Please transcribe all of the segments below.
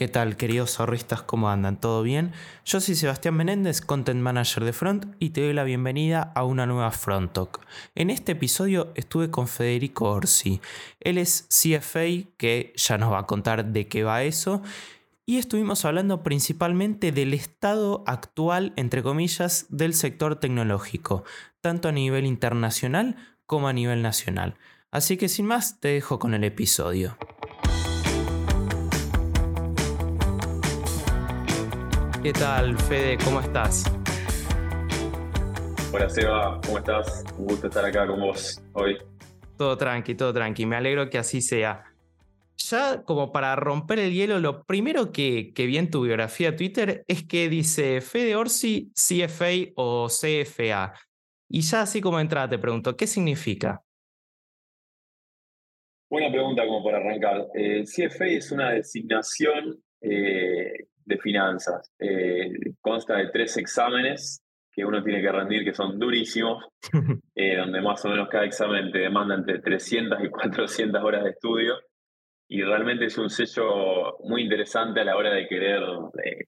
¿Qué tal, queridos ahorristas? ¿Cómo andan? ¿Todo bien? Yo soy Sebastián Menéndez, Content Manager de Front, y te doy la bienvenida a una nueva Front Talk. En este episodio estuve con Federico Orsi. Él es CFA, que ya nos va a contar de qué va eso, y estuvimos hablando principalmente del estado actual, entre comillas, del sector tecnológico, tanto a nivel internacional como a nivel nacional. Así que sin más, te dejo con el episodio. ¿Qué tal, Fede? ¿Cómo estás? Hola, Seba. ¿Cómo estás? Un gusto estar acá con vos hoy. Todo tranqui, todo tranqui. Me alegro que así sea. Ya como para romper el hielo, lo primero que, que vi en tu biografía de Twitter es que dice Fede Orsi, CFA o CFA. Y ya así como entrada te pregunto, ¿qué significa? Buena pregunta como para arrancar. Eh, CFA es una designación eh, de finanzas. Eh, consta de tres exámenes que uno tiene que rendir que son durísimos, eh, donde más o menos cada examen te demanda entre 300 y 400 horas de estudio. Y realmente es un sello muy interesante a la hora de querer eh,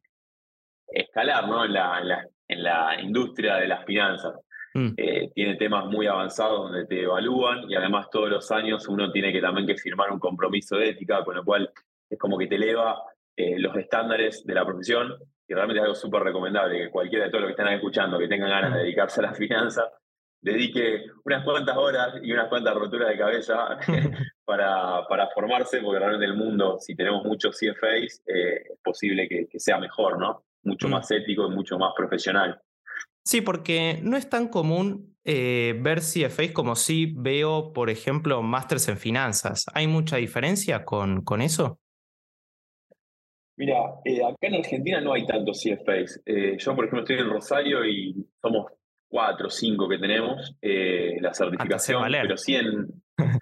escalar ¿no? en, la, en, la, industria de las finanzas. Mm. tiene temas muy avanzados donde te evalúan y además todos los años uno tiene que también que firmar un compromiso de ética, con lo cual es como que te eleva eh, los estándares de la profesión, y realmente es algo súper recomendable que cualquiera de todos los que están escuchando, que tengan ganas de dedicarse a la finanza, dedique unas cuantas horas y unas cuantas roturas de cabeza para, para formarse, porque realmente el mundo, si tenemos muchos CFAs, eh, es posible que, sea mejor, ¿no? Mucho mm. más ético y mucho más profesional. Sí, porque no es tan común eh, ver CFAs como si veo, por ejemplo, másters en finanzas. ¿Hay mucha diferencia con, con eso? Mira, eh, acá en Argentina no hay tantos CFAs. Eh, yo, por ejemplo, estoy en Rosario y somos cuatro o cinco que tenemos eh, la certificación, pero sí en...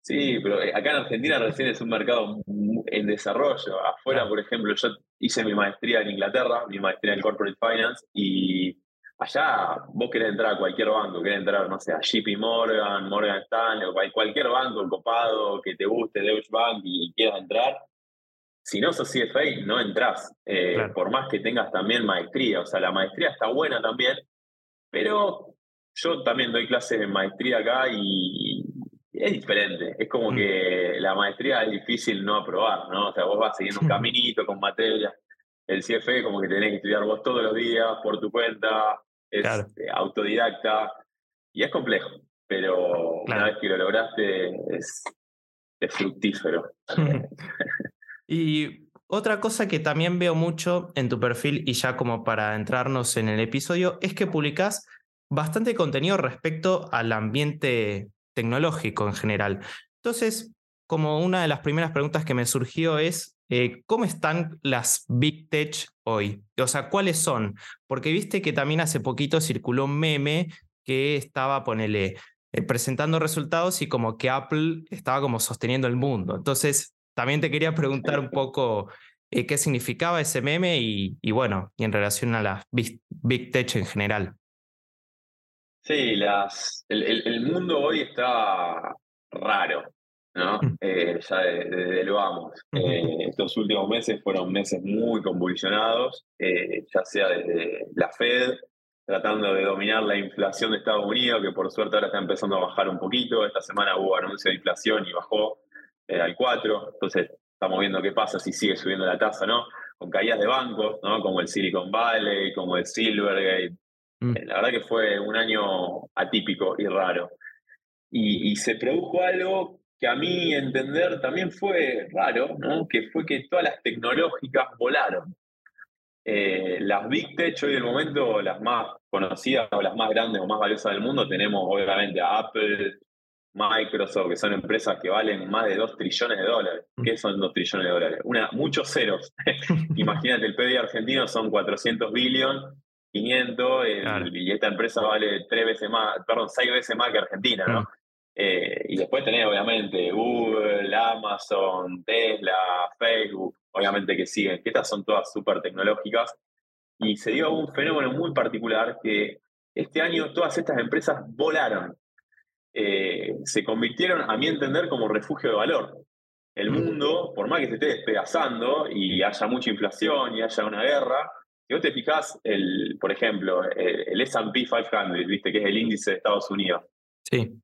sí, pero acá en Argentina recién es un mercado en desarrollo. Afuera, por ejemplo, yo hice mi maestría en Inglaterra, mi maestría en Corporate Finance, y allá vos querés entrar a cualquier banco, querés entrar, no sé, a JP Morgan, Morgan Stanley, o cualquier banco copado que te guste, Deutsche Bank, y quieras entrar, si no sos CFA, no entras, eh, por más que tengas también maestría. O sea, la maestría está buena también, pero yo también doy clases de maestría acá y es diferente. Es como mm. que la maestría es difícil no aprobar, ¿no? O sea, vos vas siguiendo un caminito con materias. El CFE como que tenés que estudiar vos todos los días por tu cuenta, es autodidacta y es complejo, pero una vez que lo lograste es, es fructífero. Y otra cosa que también veo mucho en tu perfil, y ya como para entrarnos en el episodio, es que publicas bastante contenido respecto al ambiente tecnológico en general. Entonces, como una de las primeras preguntas que me surgió es, eh, ¿cómo están las Big Tech hoy? O sea, ¿cuáles son? Porque viste que también hace poquito circuló un meme que estaba, ponele, eh, presentando resultados y como que Apple estaba como sosteniendo el mundo. Entonces, también te quería preguntar un poco eh, qué significaba ese meme y, bueno, y en relación a las big, Tech en general. Sí, las, el, mundo hoy está raro, ¿no? Mm. Eh, ya desde lo vamos. Eh, estos últimos meses fueron meses muy convulsionados, ya sea desde la Fed, tratando de dominar la inflación de Estados Unidos, que por suerte ahora está empezando a bajar un poquito. Esta semana hubo anuncio de inflación y bajó eh, al 4, entonces estamos viendo qué pasa si sigue subiendo la tasa, ¿no? Con caídas de bancos, ¿no? Como el Silicon Valley, como el Silvergate. Mm. Eh, la verdad que fue un año atípico y raro. Y, se produjo algo que a mí entender también fue raro, ¿no? Que fue que todas las tecnológicas volaron. Eh, las Big Tech hoy del momento, las más conocidas o las más grandes o más valiosas del mundo, tenemos obviamente a Apple, Microsoft, que son empresas que valen más de 2 trillones de dólares. Mm. ¿Qué son 2 trillones de dólares? Una, muchos ceros. Imagínate, el PIB argentino son 400 billones, 500, y esta empresa vale tres veces más, perdón, 6 veces más que Argentina, ¿no? Mm. Eh, y después tenés, obviamente, Google, Amazon, Tesla, Facebook, obviamente que siguen, que estas son todas súper tecnológicas. Y se dio un fenómeno muy particular que este año todas estas empresas volaron. Eh, se convirtieron, a mi entender, como refugio de valor. el mundo, por más que se esté despedazando y haya mucha inflación y haya una guerra, si vos te fijás, el, por ejemplo, el, S&P 500, ¿viste? que es el índice de Estados Unidos. Sí.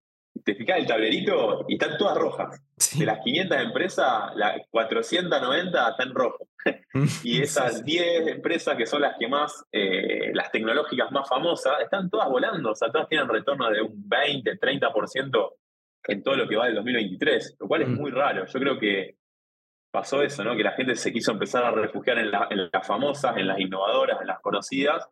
Te fijás el tablerito y están todas rojas. De las 500 empresas, las 490 están rojas. Y esas 10 empresas que son las que más, eh, las tecnológicas más famosas, están todas volando. O sea, todas tienen retorno de un 20, 30% en todo lo que va del 2023, lo cual es mm. muy raro. Yo creo que pasó eso, ¿no? Que la gente se quiso empezar a refugiar en, las famosas, en las innovadoras, en las conocidas,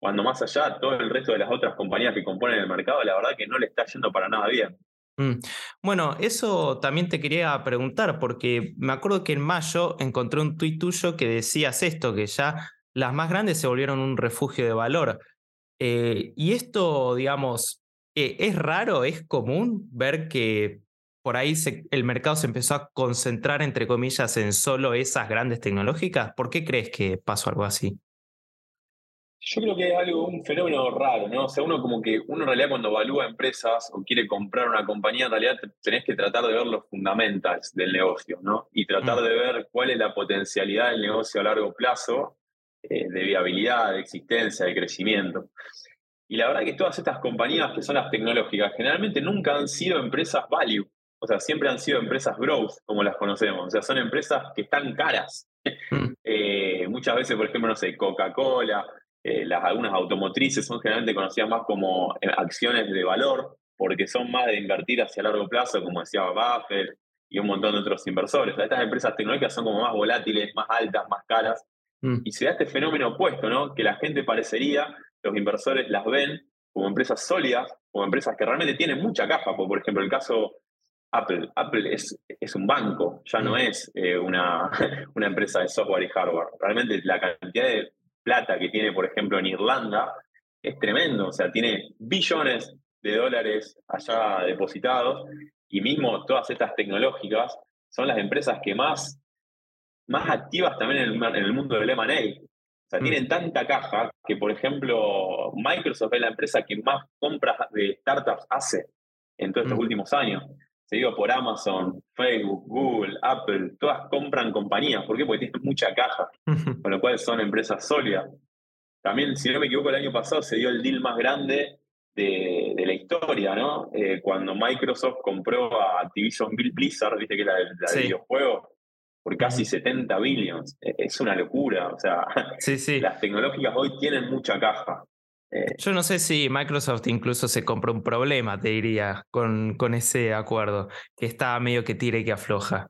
cuando más allá todo el resto de las otras compañías que componen el mercado, la verdad que no le está yendo para nada bien. Mm. Bueno, eso también te quería preguntar, porque me acuerdo que en mayo encontré un tuit tuyo que decías esto, que ya las más grandes se volvieron un refugio de valor. Eh, y esto, digamos, eh, ¿es raro, es común ver que por ahí el mercado se empezó a concentrar, entre comillas, en solo esas grandes tecnológicas? ¿Por qué crees que pasó algo así? Yo creo que es algo, un fenómeno raro, ¿no? O sea, uno como que, uno en realidad cuando evalúa empresas o quiere comprar una compañía, en realidad tenés que tratar de ver los fundamentals del negocio, ¿no? Y tratar mm. de ver cuál es la potencialidad del negocio a largo plazo, eh, de viabilidad, de existencia, de crecimiento. Y la verdad que todas estas compañías que son las tecnológicas generalmente nunca han sido empresas value, o sea, siempre han sido empresas growth, como las conocemos. O sea, son empresas que están caras. Mm. Eh, muchas veces, por ejemplo, no sé, Coca-Cola, eh, las, algunas automotrices son generalmente conocidas más como eh, acciones de valor, porque son más de invertir hacia largo plazo, como decía Buffett y un montón de otros inversores. estas empresas tecnológicas son como más volátiles, más altas, más caras. Mm. Y se da este fenómeno opuesto, ¿no? Que la gente parecería, los inversores las ven como empresas sólidas, como empresas que realmente tienen mucha caja. por ejemplo, el caso Apple. Apple es, es un banco, ya no mm. es eh, una, una empresa de software y hardware. Realmente la cantidad de plata que tiene, por ejemplo, en Irlanda es tremendo. O sea, tiene billones de dólares allá depositados y mismo todas estas tecnológicas son las empresas que más, más activas también en el, en el mundo del M&A. O sea, mm. tienen tanta caja que, por ejemplo, Microsoft es la empresa que más compras de startups hace en todos estos mm. últimos años seguido por Amazon, Facebook, Google, Apple, todas compran compañías. ¿Por qué? Porque tienen mucha caja, con lo cual son empresas sólidas. También, si no me equivoco, el año pasado se dio el deal más grande de, la historia, ¿no? Eh, cuando Microsoft compró a Activision Blizzard, viste que es la, la de videojuegos, por casi 70 billions. E, es una locura. O sea, las tecnológicas hoy tienen mucha caja. Eh, Yo no sé si Microsoft incluso se compró un problema, te diría, con, con ese acuerdo, que está medio que tira y que afloja.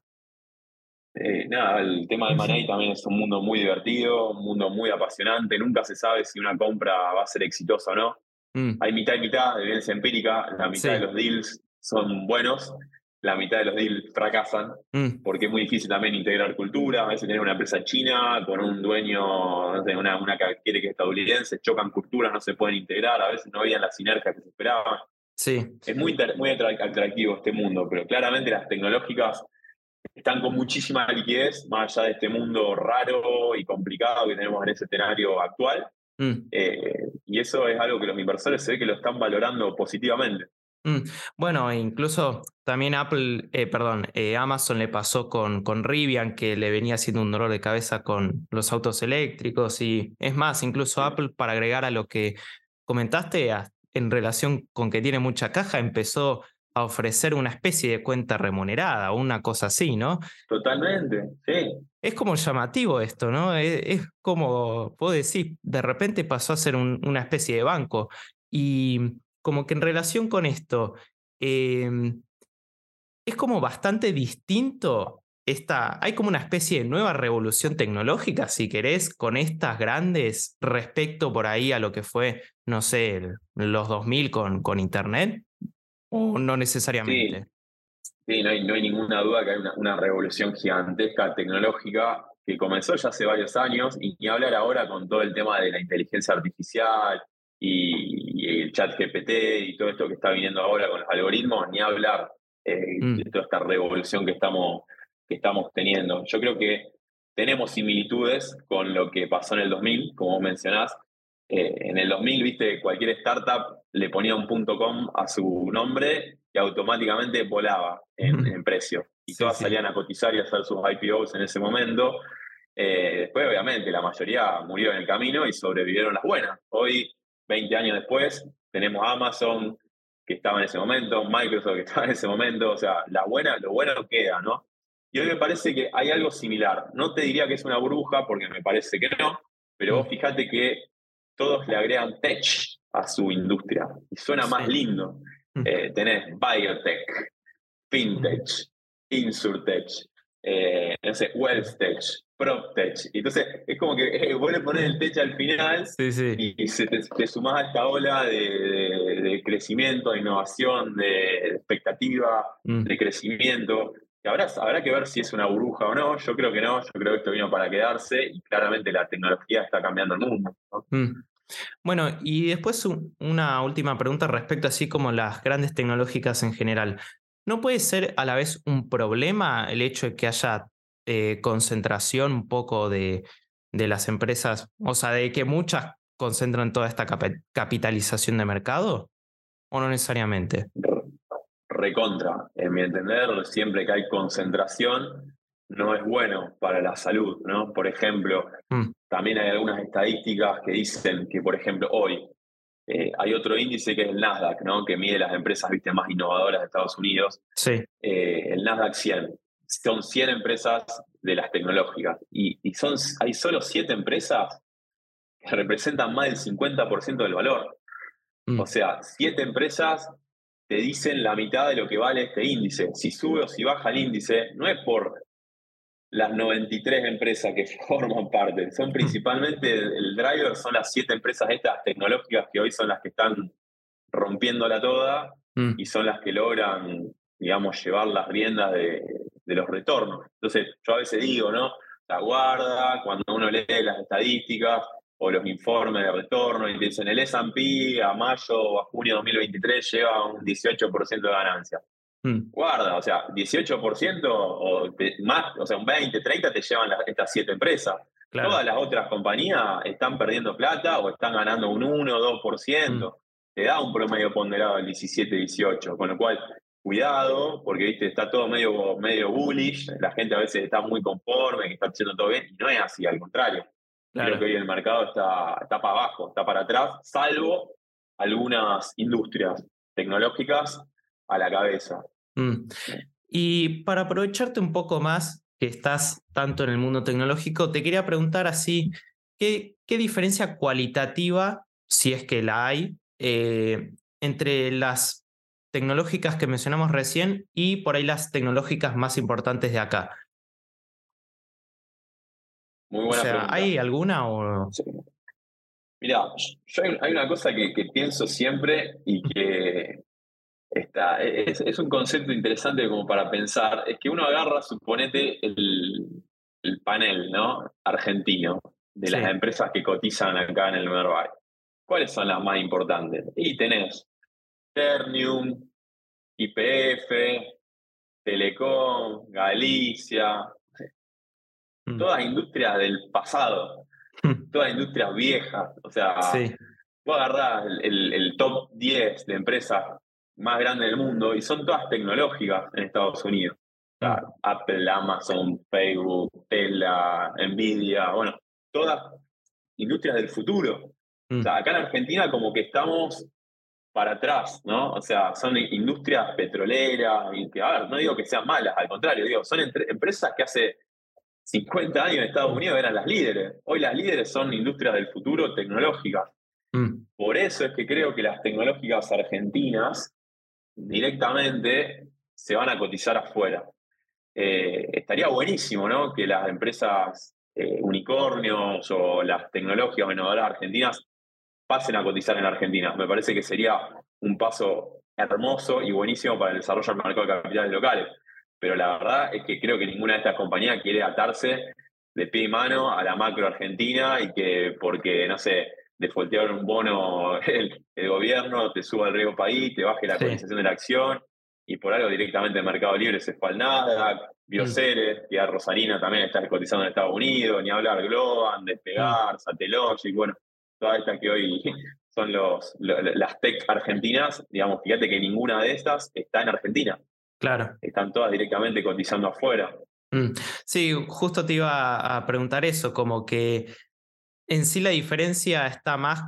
Eh, nada, el tema de Manei también es un mundo muy divertido, un mundo muy apasionante. Nunca se sabe si una compra va a ser exitosa o no. Mm. Hay mitad y mitad, evidencia empírica. La mitad de los deals son buenos la mitad de los deals fracasan, mm. porque es muy difícil también integrar cultura. A veces tener una empresa china con un dueño, no sé, una, una que quiere que es estadounidense, chocan culturas, no se pueden integrar, a veces no habían las sinergias que se esperaban. Sí. Es muy, muy atractivo este mundo, pero claramente las tecnológicas están con muchísima liquidez, más allá de este mundo raro y complicado que tenemos en ese escenario actual. Mm. Eh, y eso es algo que los inversores se ve que lo están valorando positivamente. Mm, bueno, incluso también Apple, eh, perdón, eh, Amazon le pasó con, con Rivian, que le venía haciendo un dolor de cabeza con los autos eléctricos. Y es más, incluso Apple, para agregar a lo que comentaste, en relación con que tiene mucha caja, empezó a ofrecer una especie de cuenta remunerada, una cosa así, ¿no? Totalmente, sí. Es como llamativo esto, ¿no? Es, como, puedo decir, de repente pasó a ser una especie de banco. Y como que en relación con esto, em, es como bastante distinto. Esta, hay como una especie de nueva revolución tecnológica, si querés, con estas grandes respecto por ahí a lo que fue, no sé, los 2000 con, con Internet, o no necesariamente. Sí, no, hay, no, hay, ninguna duda que hay una, una, revolución gigantesca tecnológica que comenzó ya hace varios años y ni hablar ahora con todo el tema de la inteligencia artificial y, el chat GPT y todo esto que está viniendo ahora con los algoritmos, ni hablar eh, mm. de toda esta revolución que estamos, que estamos teniendo. Yo creo que tenemos similitudes con lo que pasó en el 2000, como mencionás. Eh, en el 2000, viste, cualquier startup le ponía un punto .com a su nombre y automáticamente volaba en, precio. y todas salían a cotizar y a hacer sus IPOs en ese momento. Eh, después, obviamente, la mayoría murió en el camino y sobrevivieron las buenas. Hoy, 20 años después, tenemos Amazon, que estaba en ese momento, Microsoft, que estaba en ese momento. O sea, la buena, lo bueno queda, ¿no? Y hoy me parece que hay algo similar. No te diría que es una burbuja, porque me parece que no, pero vos mm. fíjate que todos le agregan tech a su industria y suena más lindo. Mm. Eh, tenés biotech, fintech, insurtech, eh, no sé, wealthtech, proptech. Entonces es como que eh, vos le pones el tech al final y, se te, sumás a esta ola de, crecimiento, de innovación, de expectativa, mm. de crecimiento. Y habrá, habrá que ver si es una burbuja o no. Yo creo que no. Yo creo que esto vino para quedarse y claramente la tecnología está cambiando el mundo. Mm. Bueno, y después una última pregunta respecto así como las grandes tecnológicas en general. ¿No puede ser a la vez un problema el hecho de que haya eh, concentración un poco de, de, las empresas, o sea, de que muchas concentran toda esta capitalización de mercado? ¿O no necesariamente? Recontra. En mi entender, siempre que hay concentración, no es bueno para la salud, ¿no? Por ejemplo, mm. también hay algunas estadísticas que dicen que, por ejemplo, hoy eh, hay otro índice que es el Nasdaq, ¿no? Que mide las empresas ¿viste? más innovadoras de Estados Unidos. Sí. Eh, el Nasdaq 100. Son 100 empresas de las tecnológicas y, son, hay solo 7 empresas que representan más del 50% del valor. Mm. O sea, 7 empresas te dicen la mitad de lo que vale este índice. Si sube o si baja el índice, no es por las 93 empresas que forman parte. Son principalmente el driver, son las siete empresas estas tecnológicas que hoy son las que están rompiéndola toda mm. y son las que logran, digamos, llevar las riendas de, los retornos. Entonces, yo a veces digo, ¿no? La guarda, cuando uno lee las estadísticas o los informes de retorno y dicen el S&P a mayo o a junio de 2023 lleva un 18% de ganancia. Mm. Guarda, o sea, 18% o más, o sea, un 20, 30 te llevan estas siete empresas. Todas las otras compañías están perdiendo plata o están ganando un 1 o 2%. Mm. Te da un promedio ponderado del 17, 18. Con lo cual, cuidado, porque viste, está todo medio, medio bullish. La gente a veces está muy conforme, que está haciendo todo bien. Y no es así, al contrario. Creo que hoy el mercado está, está para abajo, está para atrás, salvo algunas industrias tecnológicas a la cabeza. Mm. Y para aprovecharte un poco más, que estás tanto en el mundo tecnológico, te quería preguntar así, ¿qué, qué diferencia cualitativa, si es que la hay, eh, entre las tecnológicas que mencionamos recién y por ahí las tecnológicas más importantes de acá? Muy buena o sea, ¿hay alguna o...? Mira, hay, una cosa que, pienso siempre y que Está, es, es, un concepto interesante como para pensar, es que uno agarra, suponete, el, el panel ¿no? argentino de las empresas que cotizan acá en el Merval. ¿Cuáles son las más importantes? Y tenés Ternium, IPF, Telecom, Galicia, mm. todas industrias del pasado, todas industrias viejas. O sea, vos agarrás el, el, top 10 de empresas más grande del mundo y son todas tecnológicas en Estados Unidos. Apple, Amazon, Facebook, Tesla, Nvidia, bueno, todas industrias del futuro. O sea, mm. acá en Argentina como que estamos para atrás, ¿no? O sea, son industrias petroleras, y que, a ver, no digo que sean malas, al contrario, digo, son empresas que hace 50 años en Estados Unidos eran las líderes. Hoy las líderes son industrias del futuro tecnológicas. Mm. Por eso es que creo que las tecnológicas argentinas directamente se van a cotizar afuera. Eh, estaría buenísimo, ¿no? Que las empresas eh, unicornios o las tecnológicas innovadoras argentinas pasen a cotizar en Argentina. Me parece que sería un paso hermoso y buenísimo para el desarrollo del mercado de capitales locales. Pero la verdad es que creo que ninguna de estas compañías quiere atarse de pie y mano a la macro argentina y que porque, no sé, defoltear un bono el, el, gobierno, te suba el riesgo país, te baje la cotización de la acción y por algo directamente el Mercado Libre se fue al Nasdaq, Bioceres, mm. que a Rosalina también está cotizando en Estados Unidos, ni hablar Globan, Despegar, mm. Satellogic, bueno, todas estas que hoy son los, las tech argentinas, digamos, fíjate que ninguna de estas está en Argentina. Claro. Están todas directamente cotizando afuera. Mm. Sí, justo te iba a preguntar eso, como que en sí la diferencia está más,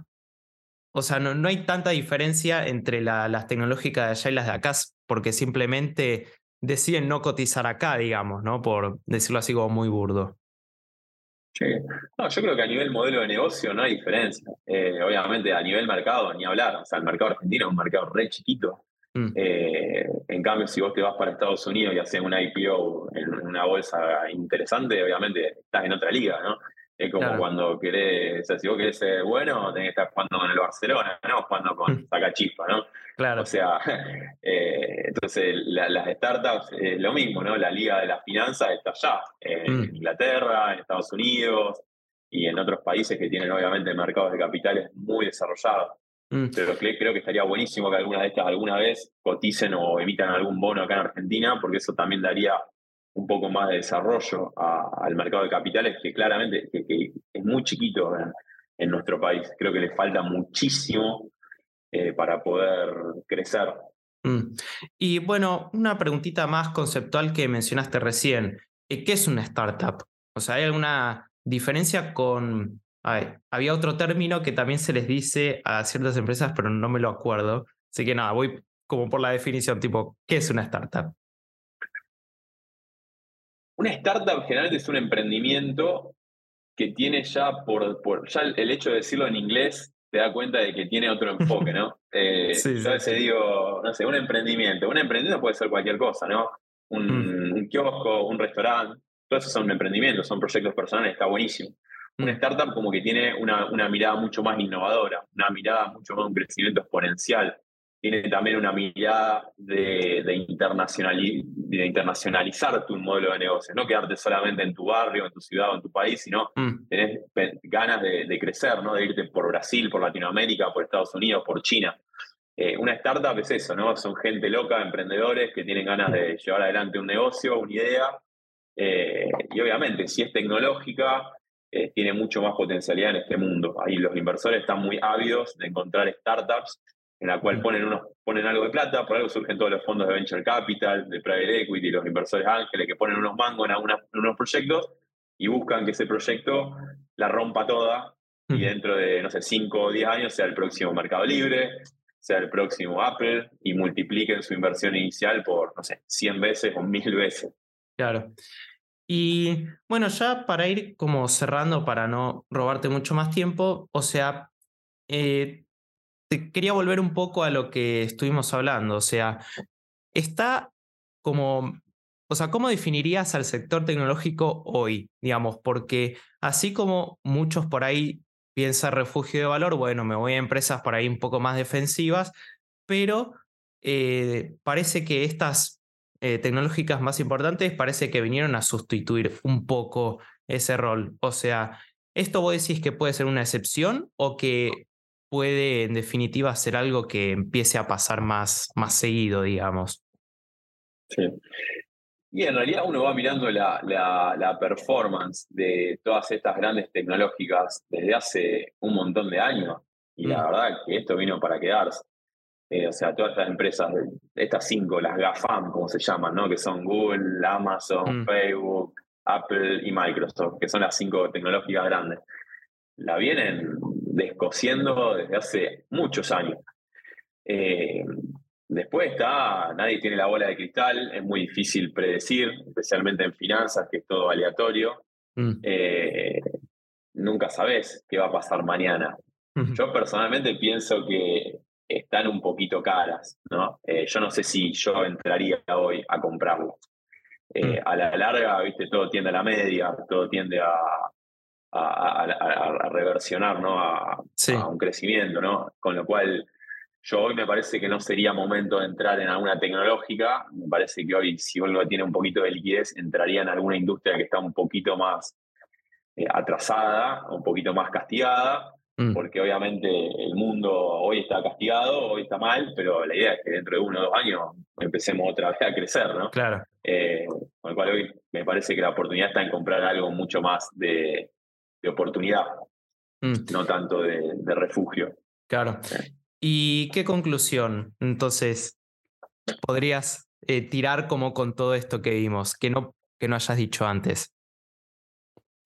o sea, no, no hay tanta diferencia entre las tecnológicas de allá y las de acá, porque simplemente deciden no cotizar acá, digamos, ¿no? Por decirlo así como muy burdo. Sí. No, yo creo que a nivel modelo de negocio no hay diferencia. Eh, obviamente a nivel mercado, ni hablar. O sea, el mercado argentino es un mercado re chiquito. Mm. Eh, en cambio, si vos te vas para Estados Unidos y haces un IPO en una bolsa interesante, obviamente estás en otra liga, ¿no? Es como cuando querés, o sea, si vos querés ser bueno, tenés que estar jugando con el Barcelona, ¿no? Jugando con Sacachispa, ¿no? Claro. O sea, eh, entonces las startups es lo mismo, ¿no? La liga de las finanzas está allá, en mm. Inglaterra, en Estados Unidos y en otros países que tienen obviamente mercados de capitales muy desarrollados. Mm. Pero creo que estaría buenísimo que alguna de estas alguna vez coticen o emitan algún bono acá en Argentina, porque eso también daría un poco más de desarrollo al mercado de capitales, que claramente es muy chiquito en, nuestro país. Creo que le falta muchísimo eh, para poder crecer. Mm. Y bueno, una preguntita más conceptual que mencionaste recién. Eh, ¿Qué es una startup? O sea, ¿hay alguna diferencia con... había otro término que también se les dice a ciertas empresas, pero no me lo acuerdo. Así que nada, voy como por la definición, tipo, ¿qué es una startup? Una startup generalmente es un emprendimiento que tiene ya, por, por ya el hecho de decirlo en inglés, te da cuenta de que tiene otro enfoque, ¿no? Eh, sí, sí, digo, no sé, un emprendimiento. Un emprendimiento puede ser cualquier cosa, ¿no? Un, mm. kiosco, un restaurante, todo eso son emprendimientos, son proyectos personales, está buenísimo. Una mm. startup como que tiene una, una mirada mucho más innovadora, una mirada mucho más, un crecimiento exponencial, tiene también una mirada de, de, internacionalizar tu modelo de negocio, no quedarte solamente en tu barrio, en tu ciudad o en tu país, sino mm. tenés ganas de, crecer, ¿no? de irte por Brasil, por Latinoamérica, por Estados Unidos, por China. Eh, una startup es eso, ¿no? Son gente loca, emprendedores que tienen ganas de llevar adelante un negocio, una idea. Eh, y obviamente, si es tecnológica, eh, tiene mucho más potencialidad en este mundo. Ahí los inversores están muy ávidos de encontrar startups en la cual ponen, unos, ponen algo de plata, por algo surgen todos los fondos de venture capital, de private equity, los inversores ángeles que ponen unos mangos en, unos proyectos y buscan que ese proyecto la rompa toda y dentro de, no sé, 5 o 10 años sea el próximo Mercado Libre, sea el próximo Apple y multipliquen su inversión inicial por, no sé, 100 veces o 1000 veces. Claro. Y bueno, ya para ir como cerrando, para no robarte mucho más tiempo, o sea, eh, quería volver un poco a lo que estuvimos hablando. O sea, está como. O sea, ¿cómo definirías al sector tecnológico hoy? Digamos, porque así como muchos por ahí piensan refugio de valor, bueno, me voy a empresas por ahí un poco más defensivas, pero eh, parece que estas eh, tecnológicas más importantes parece que vinieron a sustituir un poco ese rol. O sea, ¿esto vos decís que puede ser una excepción o que puede en definitiva ser algo que empiece a pasar más, más seguido, digamos. Sí. Y en realidad uno va mirando la, la, performance de todas estas grandes tecnológicas desde hace un montón de años. Y la mm. verdad que esto vino para quedarse. Eh, o sea, todas estas empresas, estas cinco, las GAFAM, como se llaman, ¿no? Que son Google, Amazon, mm. Facebook, Apple y Microsoft, que son las cinco tecnológicas grandes. La vienen descosiendo desde hace muchos años. Eh, después está, nadie tiene la bola de cristal, es muy difícil predecir, especialmente en finanzas, que es todo aleatorio. Mm. Eh, nunca sabes qué va a pasar mañana. Yo personalmente pienso que están un poquito caras, ¿no? Eh, yo no sé si yo entraría hoy a comprarlo. Mm. A la larga, viste, todo tiende a la media, todo tiende a, a, reversionar, ¿no? A, un crecimiento, ¿no? Con lo cual, yo hoy me parece que no sería momento de entrar en alguna tecnológica. Me parece que hoy, si algo tiene un poquito de liquidez, entraría en alguna industria que está un poquito más eh, atrasada, un poquito más castigada, mm. porque obviamente el mundo hoy está castigado, hoy está mal, pero la idea es que dentro de uno o dos años empecemos otra vez a crecer, ¿no? Claro. Eh, con lo cual hoy me parece que la oportunidad está en comprar algo mucho más de, de oportunidad, mm. no tanto de, refugio. Claro. ¿Y qué conclusión? Entonces, podrías eh, tirar como con todo esto que vimos, que no, que no hayas dicho antes?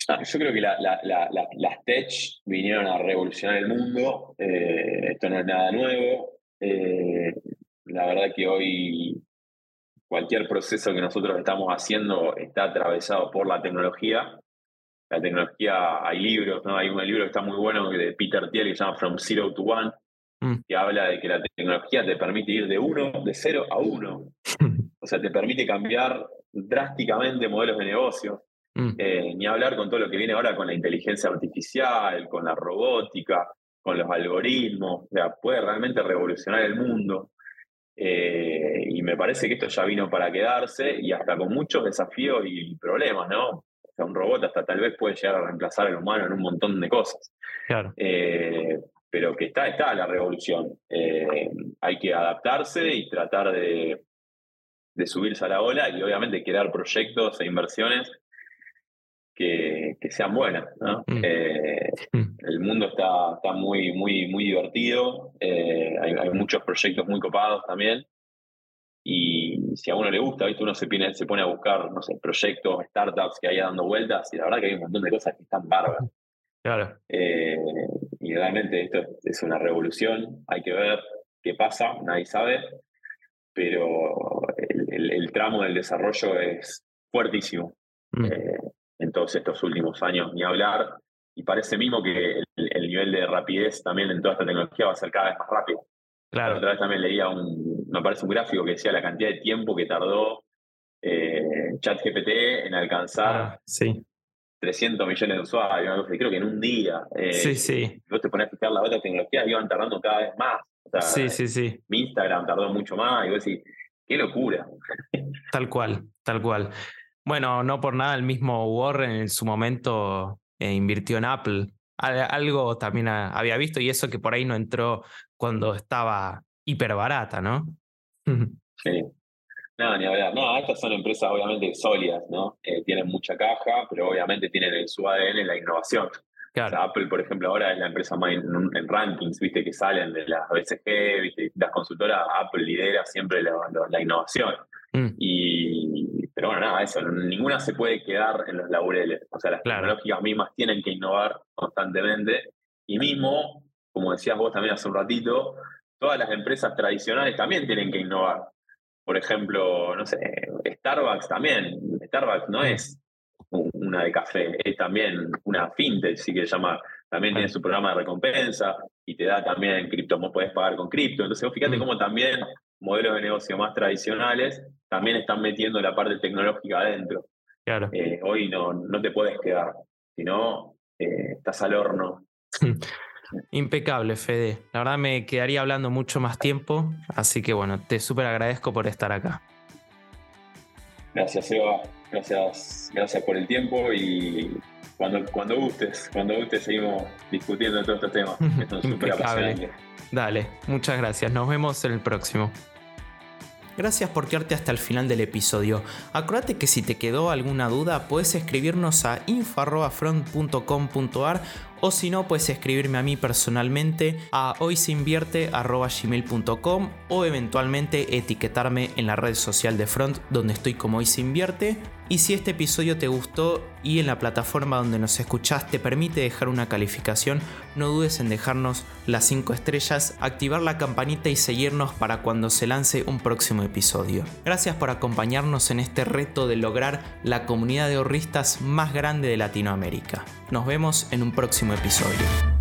Ah, yo creo que las tech vinieron a revolucionar el mundo. Eh, esto no es nada nuevo. Eh, la verdad que hoy cualquier proceso que nosotros estamos haciendo está atravesado por la tecnología. La tecnología, hay libros, ¿no? Hay un libro que está muy bueno de Peter Thiel que se llama From Zero to One, mm. que habla de que la tecnología te permite ir de uno, de cero a uno. o sea, te permite cambiar drásticamente modelos de negocio. Mm. Eh, ni hablar con todo lo que viene ahora con la inteligencia artificial, con la robótica, con los algoritmos. O sea, puede realmente revolucionar el mundo. Eh, y me parece que esto ya vino para quedarse y hasta con muchos desafíos y problemas, ¿no? O sea, un robot hasta tal vez puede llegar a reemplazar al humano en un montón de cosas. Claro. Eh, pero que está, está la revolución. hay que adaptarse y tratar de, de subirse a la ola y obviamente crear proyectos e inversiones que, sean buenas. ¿no? Mm. Eh, mm. el mundo está, está muy, muy, muy divertido, eh, hay, muchos proyectos muy copados también. Y si a uno le gusta, ¿viste? uno se, pone, se pone a buscar, no sé, proyectos, startups que haya dando vueltas, y la verdad que hay un montón de cosas que están bárbaras. Claro. Eh, y realmente esto es una revolución, hay que ver qué pasa, nadie sabe, pero el, tramo del desarrollo es fuertísimo. Mm en todos estos últimos años, ni hablar. Y parece mismo que el, nivel de rapidez también en toda esta tecnología va a ser cada vez más rápido. Claro. Otra vez también leía un, me parece un gráfico que decía la cantidad de tiempo que tardó eh, ChatGPT en alcanzar ah, sí. 300 millones de usuarios. Creo que en un día. Eh, sí, sí. Vos te pones a fijar las otras tecnologías, iban tardando cada vez más. sí, sí, sí. Mi Instagram tardó mucho más. Y vos decís, qué locura. Tal cual, tal cual. Bueno, no por nada el mismo Warren en su momento eh, invirtió en Apple. Algo también había visto y eso que por ahí no entró cuando estaba hiper barata, ¿no? Sí. No, ni hablar. No, estas son empresas obviamente sólidas, ¿no? Eh, tienen mucha caja, pero obviamente tienen en su ADN la innovación. Claro. Apple, por ejemplo, ahora es la empresa más en, rankings, viste, que salen de las BCG, viste, las consultoras, Apple lidera siempre la, innovación. Mm. Y, pero bueno, nada, eso, ninguna se puede quedar en los laureles. O sea, las tecnológicas mismas tienen que innovar constantemente. Y mismo, como decías vos también hace un ratito, todas las empresas tradicionales también tienen que innovar. Por ejemplo, no sé, Starbucks también. Starbucks no es una de café, es también una fintech, sí que se llama, también tiene su programa de recompensa y te da también cripto, puedes pagar con cripto. Entonces, fíjate mm. cómo también modelos de negocio más tradicionales también están metiendo la parte tecnológica adentro. Claro. Eh, hoy no, no te puedes quedar, si no, eh, estás al horno. Impecable, Fede. La verdad me quedaría hablando mucho más tiempo, así que bueno, te súper agradezco por estar acá. Gracias, Eva. Gracias, gracias por el tiempo y cuando, cuando gustes, cuando gustes seguimos discutiendo todos estos temas que son súper Dale, muchas gracias. Nos vemos en el próximo. Gracias por quedarte hasta el final del episodio. Acuérdate que si te quedó alguna duda, puedes escribirnos a info.front.com.ar o si no, puedes escribirme a mí personalmente a hoyseinvierte.gmail.com o eventualmente etiquetarme en la red social de Front donde estoy como hoyseinvierte. Y si este episodio te gustó y en la plataforma donde nos escuchás te permite dejar una calificación, no dudes en dejarnos las 5 estrellas, activar la campanita y seguirnos para cuando se lance un próximo episodio. Gracias por acompañarnos en este reto de lograr la comunidad de ahorristas más grande de Latinoamérica. Nos vemos en un próximo episodio.